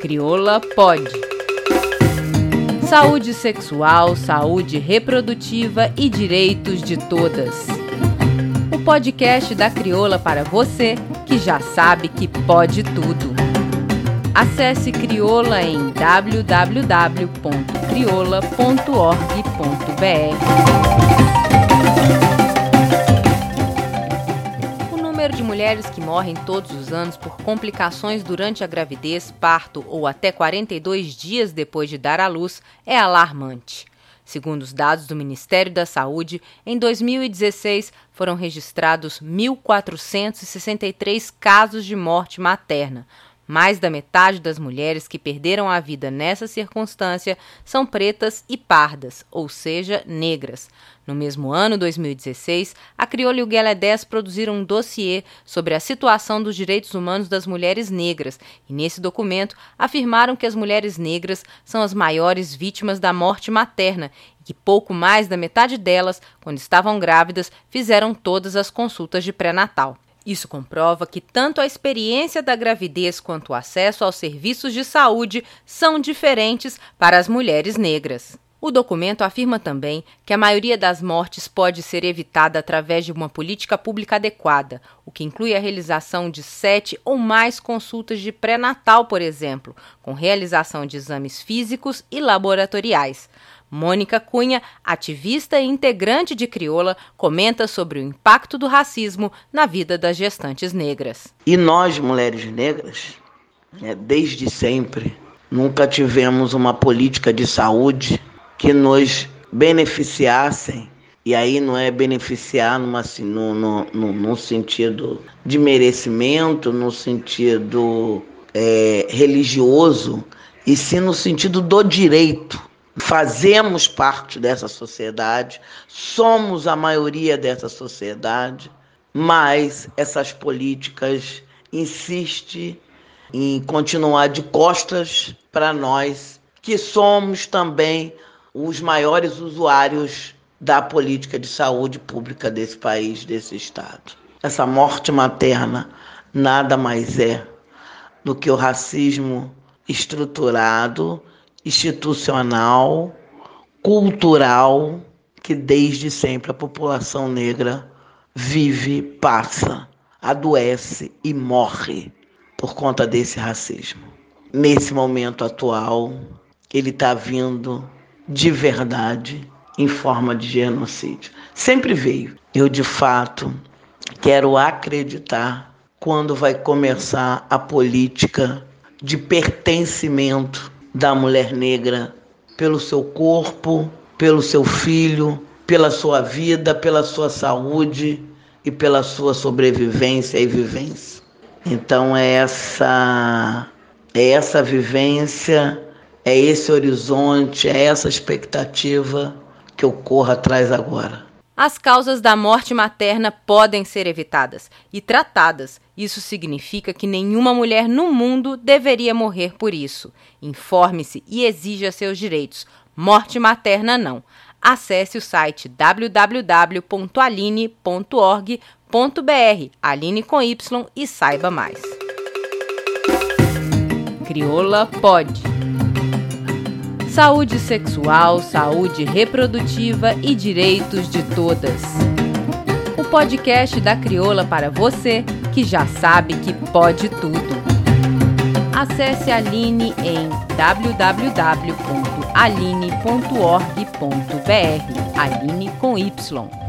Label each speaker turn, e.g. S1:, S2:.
S1: Crioula Pode. Saúde sexual, saúde reprodutiva e direitos de todas. O podcast da Crioula para você que já sabe que pode tudo. Acesse Crioula em www.crioula.org.br. mulheres que morrem todos os anos por complicações durante a gravidez, parto ou até 42 dias depois de dar à luz é alarmante. Segundo os dados do Ministério da Saúde, em 2016 foram registrados 1.463 casos de morte materna, mais da metade das mulheres que perderam a vida nessa circunstância são pretas e pardas, ou seja, negras. No mesmo ano, 2016, a Crioula e o Guelé 10 produziram um dossiê sobre a situação dos direitos humanos das mulheres negras e, nesse documento, afirmaram que as mulheres negras são as maiores vítimas da morte materna e que pouco mais da metade delas, quando estavam grávidas, fizeram todas as consultas de pré-natal. Isso comprova que tanto a experiência da gravidez quanto o acesso aos serviços de saúde são diferentes para as mulheres negras. O documento afirma também que a maioria das mortes pode ser evitada através de uma política pública adequada, o que inclui a realização de sete ou mais consultas de pré-natal, por exemplo, com realização de exames físicos e laboratoriais. Mônica Cunha, ativista e integrante de Crioula, comenta sobre o impacto do racismo na vida das gestantes negras.
S2: E nós, mulheres negras, né, desde sempre, nunca tivemos uma política de saúde que nos beneficiassem. E aí não é beneficiar numa, no, no, no, no sentido de merecimento, no sentido é, religioso, e sim no sentido do direito fazemos parte dessa sociedade, somos a maioria dessa sociedade, mas essas políticas insistem em continuar de costas para nós, que somos também os maiores usuários da política de saúde pública desse país, desse Estado. Essa morte materna nada mais é do que o racismo estruturado institucional, cultural, que desde sempre a população negra vive, passa, adoece e morre por conta desse racismo. Nesse momento atual, ele está vindo de verdade em forma de genocídio. Sempre veio. Eu, de fato, quero acreditar quando vai começar a política de pertencimento da mulher negra pelo seu corpo, pelo seu filho, pela sua vida, pela sua saúde e pela sua sobrevivência e vivência. Então é essa é essa vivência, é esse horizonte, é essa expectativa que eu corro atrás agora.
S1: As causas da morte materna podem ser evitadas e tratadas. Isso significa que nenhuma mulher no mundo deveria morrer por isso. Informe-se e exija seus direitos. Morte materna não. Acesse o site www.aline.org.br, Aline com Y e saiba mais. Crioula pode saúde sexual, saúde reprodutiva e direitos de todas. O podcast da Crioula para você que já sabe que pode tudo. Acesse a Aline em www.aline.org.br. Aline com Y.